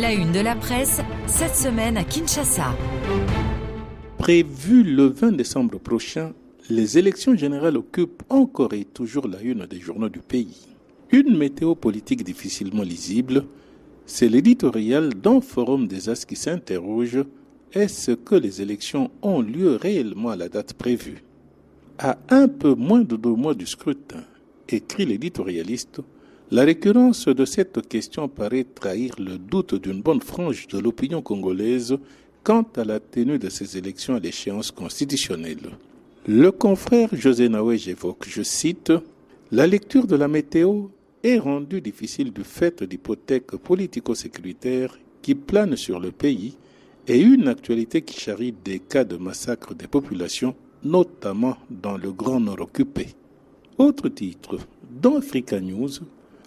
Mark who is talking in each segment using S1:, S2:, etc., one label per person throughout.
S1: La une de la presse, cette semaine à Kinshasa.
S2: Prévu le 20 décembre prochain, les élections générales occupent encore et toujours la une des journaux du pays. Une météo politique difficilement lisible, c'est l'éditorial d'un forum des As qui s'interroge est-ce que les élections ont lieu réellement à la date prévue? À un peu moins de deux mois du scrutin, écrit l'éditorialiste, la récurrence de cette question paraît trahir le doute d'une bonne frange de l'opinion congolaise quant à la tenue de ces élections à l'échéance constitutionnelle. Le confrère José Naoué évoque, je cite, La lecture de la météo est rendue difficile du fait d'hypothèques politico-sécuritaires qui planent sur le pays et une actualité qui charrie des cas de massacre des populations, notamment dans le Grand Nord occupé. Autre titre, dans Africa News,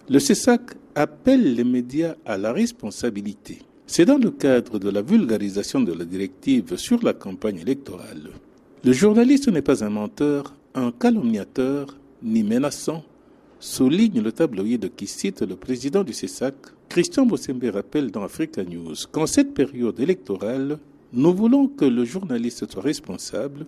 S2: le CESAC appelle les médias à la responsabilité. C'est dans le cadre de la vulgarisation de la directive sur la campagne électorale. Le journaliste n'est pas un menteur, un calomniateur, ni menaçant, souligne le tabloïd qui cite le président du CESAC. Christian Bossembe rappelle dans Africa News qu'en cette période électorale, nous voulons que le journaliste soit responsable,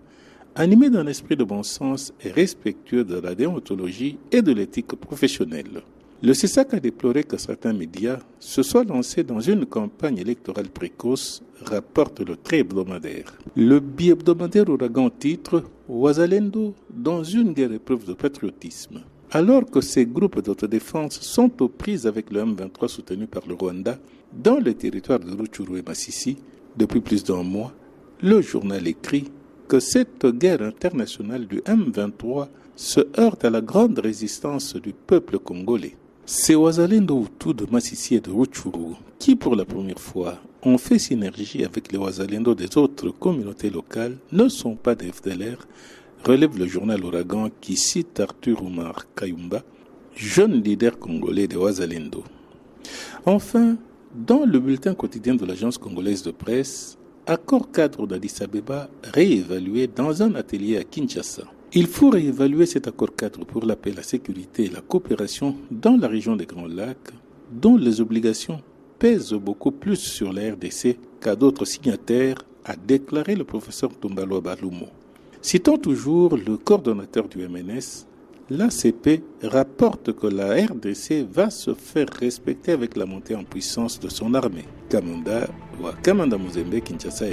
S2: animé d'un esprit de bon sens et respectueux de la déontologie et de l'éthique professionnelle. Le CESAC a déploré que certains médias se soient lancés dans une campagne électorale précoce, rapporte le très hebdomadaire. Le bi-hebdomadaire ouragan titre Ouazalendo dans une guerre épreuve de patriotisme. Alors que ces groupes d'autodéfense sont aux prises avec le M23 soutenu par le Rwanda dans le territoire de Rutshuru et Massissi depuis plus d'un mois, le journal écrit que cette guerre internationale du M23 se heurte à la grande résistance du peuple congolais. Ces Wazalendo Hutu de Massissi et de Rutshuru, qui pour la première fois ont fait synergie avec les Wazalendo des autres communautés locales, ne sont pas des FDLR, relève le journal Ouragan qui cite Arthur Omar Kayumba, jeune leader congolais des Wazalendo. Enfin, dans le bulletin quotidien de l'agence congolaise de presse, accord cadre d'Addis Abeba réévalué dans un atelier à Kinshasa. Il faut réévaluer cet accord cadre pour la paix, la sécurité et la coopération dans la région des Grands Lacs, dont les obligations pèsent beaucoup plus sur la RDC qu'à d'autres signataires, a déclaré le professeur Tumbalo Balumo. Citant toujours le coordonnateur du MNS, l'ACP rapporte que la RDC va se faire respecter avec la montée en puissance de son armée. Kamanda ou Kamanda Muzembe, Kinshasa.